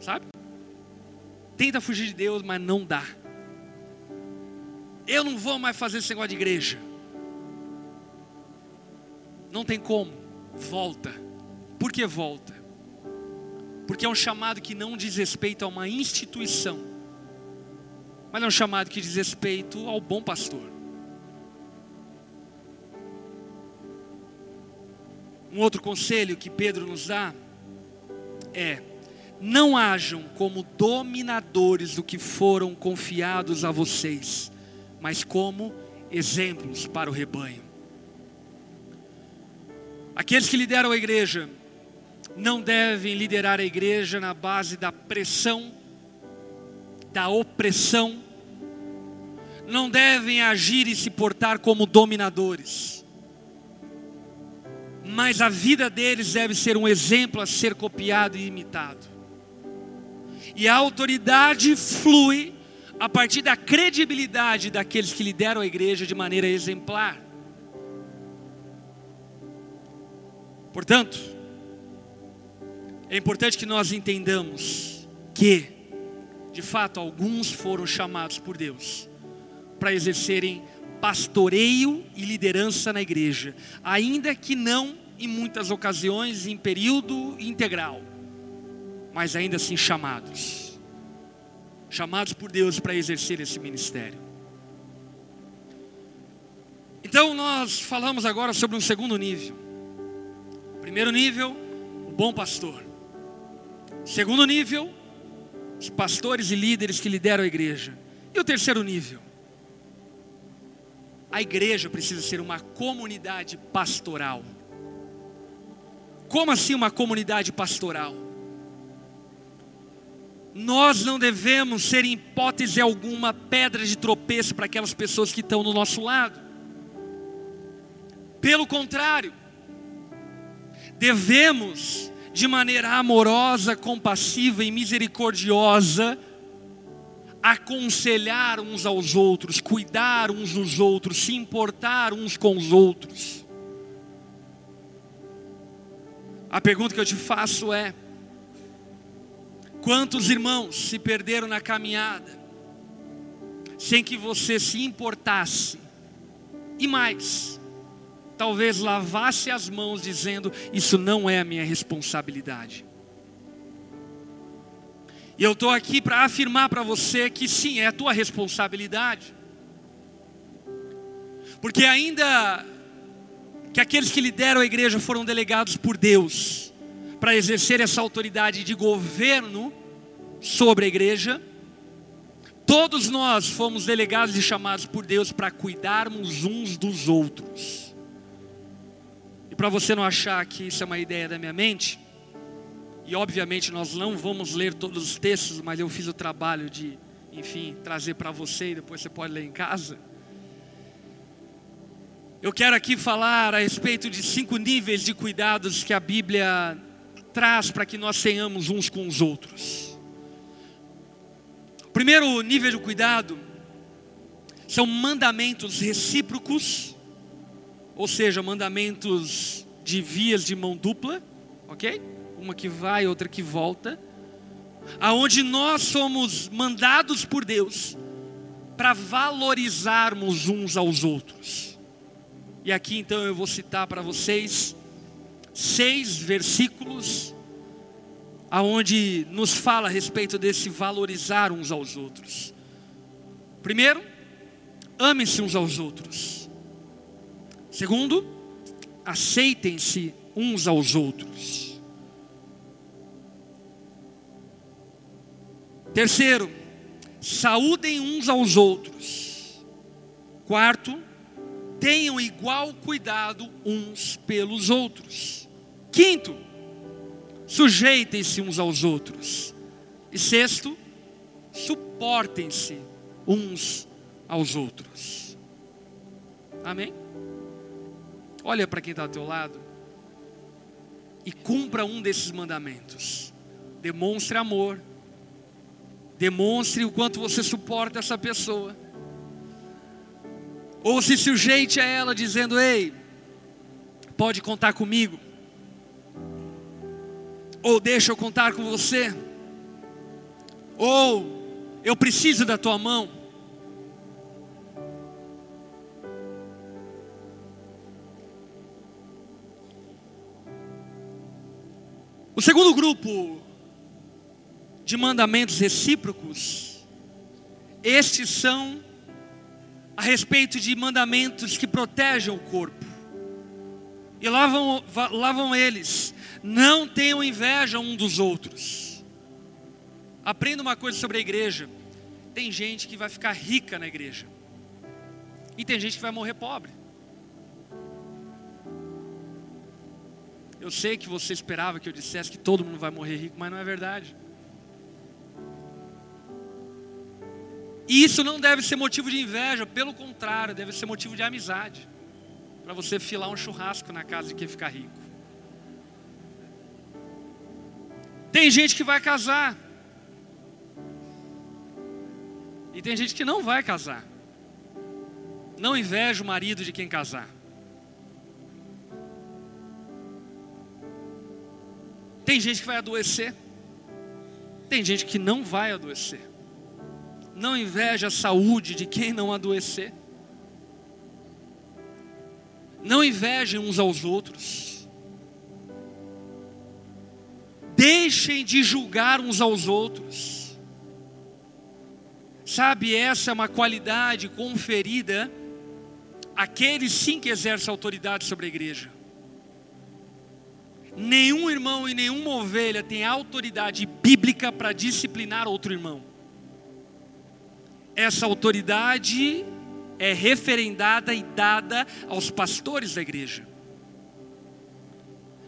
sabe? Tenta fugir de Deus, mas não dá. Eu não vou mais fazer esse negócio de igreja. Não tem como. Volta. Por que volta? Porque é um chamado que não diz respeito a uma instituição, mas é um chamado que diz respeito ao bom pastor. Um outro conselho que Pedro nos dá é: não hajam como dominadores do que foram confiados a vocês mas como exemplos para o rebanho. Aqueles que lideram a igreja não devem liderar a igreja na base da pressão, da opressão, não devem agir e se portar como dominadores, mas a vida deles deve ser um exemplo a ser copiado e imitado. E a autoridade flui a partir da credibilidade daqueles que lideram a igreja de maneira exemplar. Portanto, é importante que nós entendamos que, de fato, alguns foram chamados por Deus para exercerem pastoreio e liderança na igreja, ainda que não em muitas ocasiões em período integral, mas ainda assim chamados chamados por Deus para exercer esse ministério. Então nós falamos agora sobre um segundo nível. Primeiro nível, o bom pastor. Segundo nível, os pastores e líderes que lideram a igreja. E o terceiro nível, a igreja precisa ser uma comunidade pastoral. Como assim uma comunidade pastoral? Nós não devemos ser, em hipótese alguma, pedra de tropeço para aquelas pessoas que estão no nosso lado. Pelo contrário, devemos, de maneira amorosa, compassiva e misericordiosa, aconselhar uns aos outros, cuidar uns dos outros, se importar uns com os outros. A pergunta que eu te faço é: Quantos irmãos se perderam na caminhada, sem que você se importasse, e mais, talvez lavasse as mãos dizendo: Isso não é a minha responsabilidade. E eu estou aqui para afirmar para você que sim, é a tua responsabilidade. Porque ainda que aqueles que lideram a igreja foram delegados por Deus para exercer essa autoridade de governo sobre a igreja. Todos nós fomos delegados e chamados por Deus para cuidarmos uns dos outros. E para você não achar que isso é uma ideia da minha mente, e obviamente nós não vamos ler todos os textos, mas eu fiz o trabalho de, enfim, trazer para você e depois você pode ler em casa. Eu quero aqui falar a respeito de cinco níveis de cuidados que a Bíblia traz para que nós tenhamos uns com os outros. O primeiro nível de cuidado são mandamentos recíprocos, ou seja, mandamentos de vias de mão dupla, ok? Uma que vai, outra que volta, aonde nós somos mandados por Deus para valorizarmos uns aos outros. E aqui então eu vou citar para vocês seis versículos aonde nos fala a respeito desse valorizar uns aos outros. Primeiro, amem-se uns aos outros. Segundo, aceitem-se uns aos outros. Terceiro, saúdem uns aos outros. Quarto, tenham igual cuidado uns pelos outros. Quinto, sujeitem-se uns aos outros. E sexto, suportem-se uns aos outros. Amém? Olha para quem está ao teu lado e cumpra um desses mandamentos. Demonstre amor. Demonstre o quanto você suporta essa pessoa. Ou se sujeite a ela dizendo: Ei, pode contar comigo. Ou deixa eu contar com você. Ou eu preciso da tua mão. O segundo grupo de mandamentos recíprocos, estes são a respeito de mandamentos que protegem o corpo. E lá vão, lá vão eles. Não tenham inveja um dos outros. Aprenda uma coisa sobre a igreja. Tem gente que vai ficar rica na igreja. E tem gente que vai morrer pobre. Eu sei que você esperava que eu dissesse que todo mundo vai morrer rico, mas não é verdade. E isso não deve ser motivo de inveja, pelo contrário, deve ser motivo de amizade. Para você filar um churrasco na casa de quem ficar rico. Tem gente que vai casar. E tem gente que não vai casar. Não inveja o marido de quem casar. Tem gente que vai adoecer. Tem gente que não vai adoecer. Não inveja a saúde de quem não adoecer. Não invejem uns aos outros. Deixem de julgar uns aos outros. Sabe, essa é uma qualidade conferida àqueles sim que exercem autoridade sobre a igreja. Nenhum irmão e nenhuma ovelha tem autoridade bíblica para disciplinar outro irmão essa autoridade é referendada e dada aos pastores da igreja.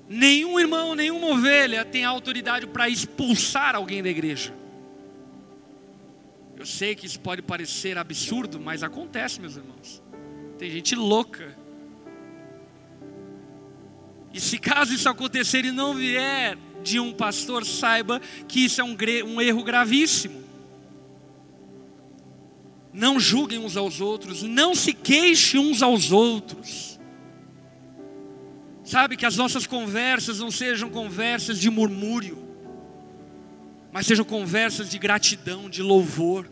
Nenhum irmão, nenhuma ovelha tem autoridade para expulsar alguém da igreja. Eu sei que isso pode parecer absurdo, mas acontece, meus irmãos. Tem gente louca. E se caso isso acontecer e não vier de um pastor, saiba que isso é um, um erro gravíssimo não julguem uns aos outros, não se queixem uns aos outros. Sabe que as nossas conversas não sejam conversas de murmúrio, mas sejam conversas de gratidão, de louvor.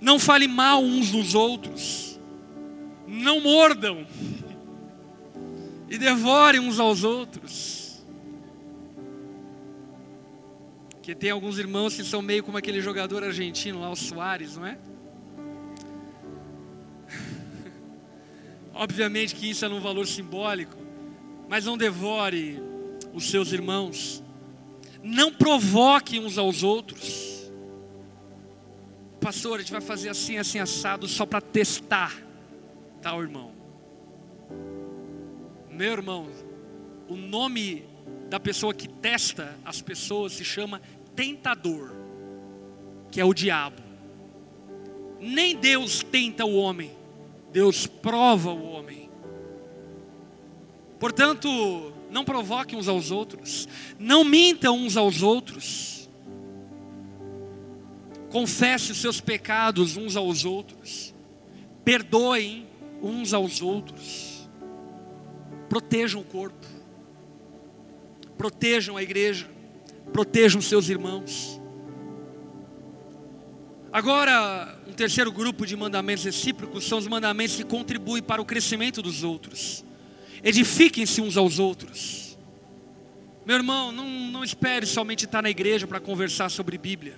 Não fale mal uns dos outros, não mordam e devorem uns aos outros. Que tem alguns irmãos que são meio como aquele jogador argentino lá, o Soares, não é? <laughs> Obviamente que isso é um valor simbólico, mas não devore os seus irmãos. Não provoque uns aos outros. Pastor, a gente vai fazer assim, assim, assado, só para testar tal irmão. Meu irmão, o nome da pessoa que testa as pessoas se chama tentador, que é o diabo. Nem Deus tenta o homem, Deus prova o homem. Portanto, não provoque uns aos outros, não mintam uns aos outros. Confesse os seus pecados uns aos outros. Perdoem uns aos outros. Protejam o corpo. Protejam a igreja. Protejam seus irmãos. Agora, um terceiro grupo de mandamentos recíprocos são os mandamentos que contribuem para o crescimento dos outros. Edifiquem-se uns aos outros. Meu irmão, não, não espere somente estar na igreja para conversar sobre Bíblia.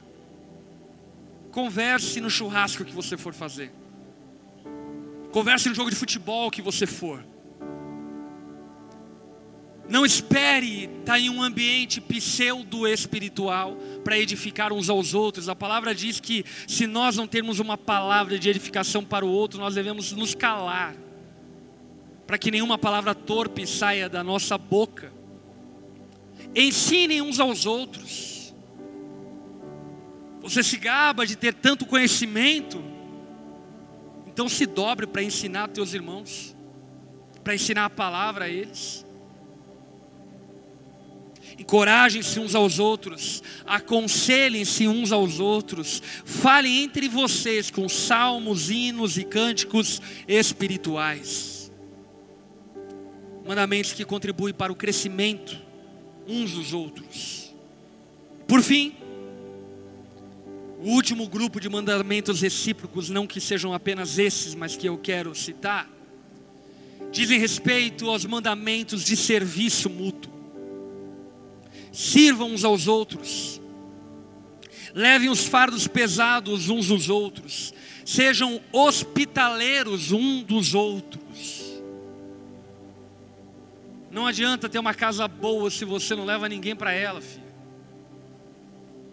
Converse no churrasco que você for fazer. Converse no jogo de futebol que você for. Não espere estar em um ambiente pseudo-espiritual para edificar uns aos outros. A palavra diz que se nós não termos uma palavra de edificação para o outro, nós devemos nos calar, para que nenhuma palavra torpe saia da nossa boca. Ensinem uns aos outros. Você se gaba de ter tanto conhecimento, então se dobre para ensinar teus irmãos, para ensinar a palavra a eles. Encorajem-se uns aos outros, aconselhem-se uns aos outros, falem entre vocês com salmos, hinos e cânticos espirituais. Mandamentos que contribuem para o crescimento uns dos outros. Por fim, o último grupo de mandamentos recíprocos, não que sejam apenas esses, mas que eu quero citar, dizem respeito aos mandamentos de serviço mútuo. Sirvam uns aos outros, levem os fardos pesados uns dos outros, sejam hospitaleiros um dos outros. Não adianta ter uma casa boa se você não leva ninguém para ela, filho.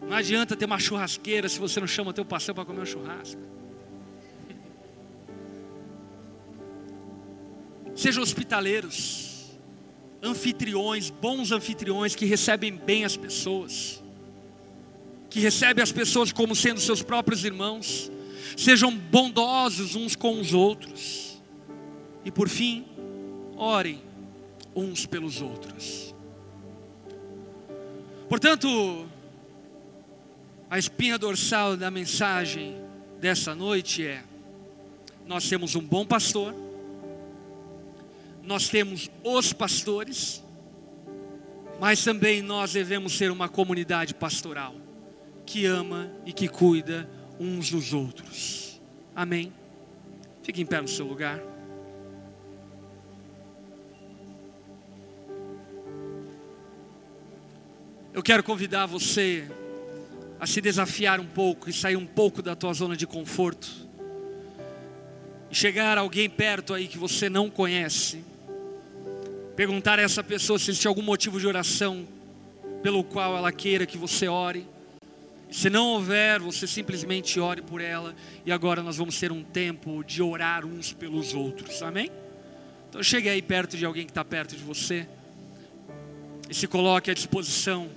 Não adianta ter uma churrasqueira se você não chama teu parceiro para comer um churrasco. <laughs> Sejam hospitaleiros, anfitriões, bons anfitriões que recebem bem as pessoas, que recebem as pessoas como sendo seus próprios irmãos. Sejam bondosos uns com os outros. E por fim, orem uns pelos outros. Portanto, a espinha dorsal da mensagem dessa noite é: nós temos um bom pastor, nós temos os pastores, mas também nós devemos ser uma comunidade pastoral que ama e que cuida uns dos outros. Amém? Fique em pé no seu lugar. Eu quero convidar você a se desafiar um pouco e sair um pouco da tua zona de conforto. E chegar alguém perto aí que você não conhece. Perguntar a essa pessoa se existe algum motivo de oração pelo qual ela queira que você ore. Se não houver, você simplesmente ore por ela. E agora nós vamos ter um tempo de orar uns pelos outros. Amém? Então chegue aí perto de alguém que está perto de você. E se coloque à disposição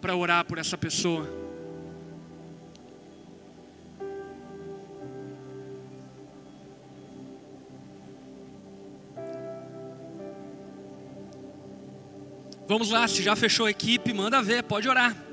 para orar por essa pessoa. Vamos lá, se já fechou a equipe, manda ver, pode orar.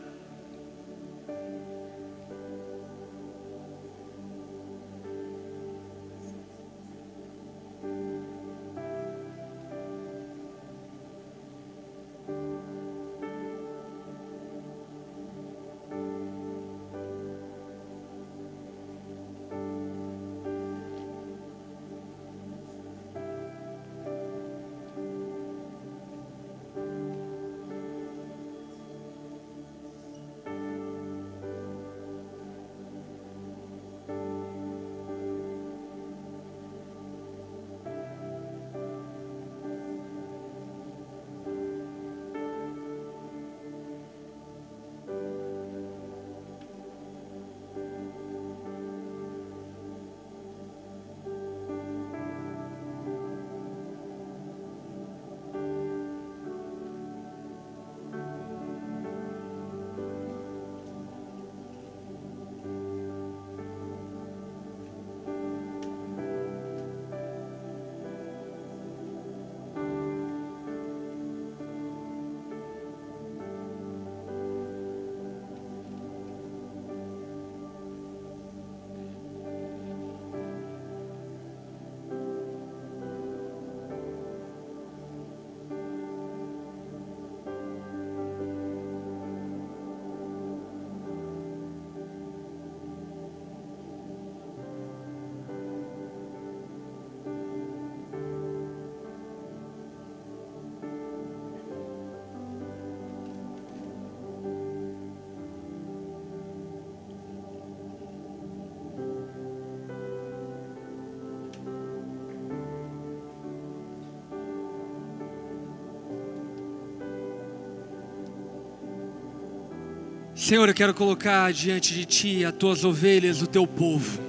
Senhor, eu quero colocar diante de Ti as tuas ovelhas, o teu povo.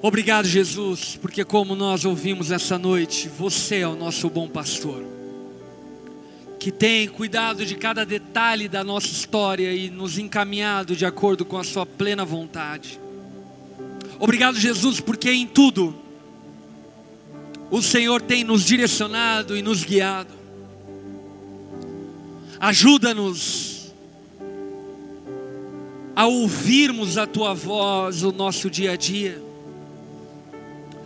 Obrigado, Jesus, porque como nós ouvimos essa noite, você é o nosso bom pastor, que tem cuidado de cada detalhe da nossa história e nos encaminhado de acordo com a Sua plena vontade. Obrigado, Jesus, porque em tudo o Senhor tem nos direcionado e nos guiado. Ajuda-nos a ouvirmos a tua voz no nosso dia a dia.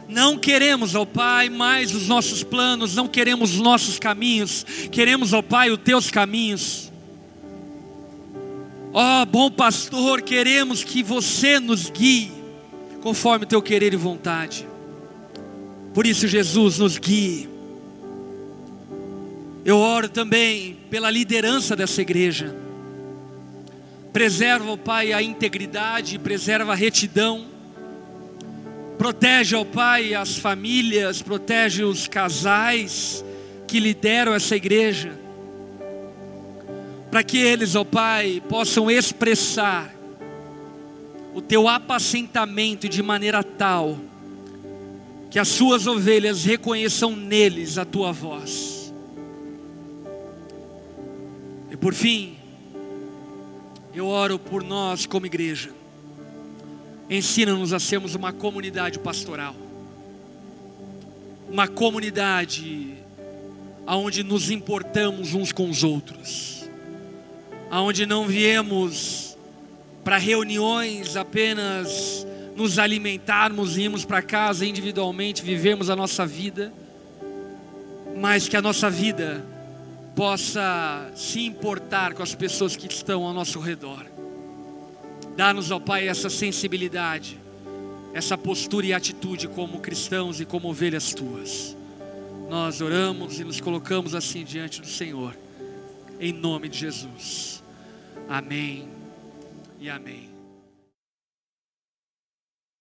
Não queremos, ó Pai, mais os nossos planos, não queremos os nossos caminhos, queremos, ó Pai, os teus caminhos. Ó bom pastor, queremos que você nos guie conforme o teu querer e vontade. Por isso, Jesus, nos guie eu oro também pela liderança dessa igreja. Preserva, ó Pai, a integridade, preserva a retidão. Protege, ó Pai, as famílias, protege os casais que lideram essa igreja. Para que eles, ó Pai, possam expressar o teu apacentamento de maneira tal que as suas ovelhas reconheçam neles a tua voz. E por fim, eu oro por nós como igreja. Ensina-nos a sermos uma comunidade pastoral. Uma comunidade aonde nos importamos uns com os outros. Aonde não viemos para reuniões apenas nos alimentarmos e irmos para casa individualmente, vivemos a nossa vida, mas que a nossa vida possa se importar com as pessoas que estão ao nosso redor. Dá-nos, ó Pai, essa sensibilidade, essa postura e atitude como cristãos e como ovelhas tuas. Nós oramos e nos colocamos assim diante do Senhor, em nome de Jesus. Amém e amém.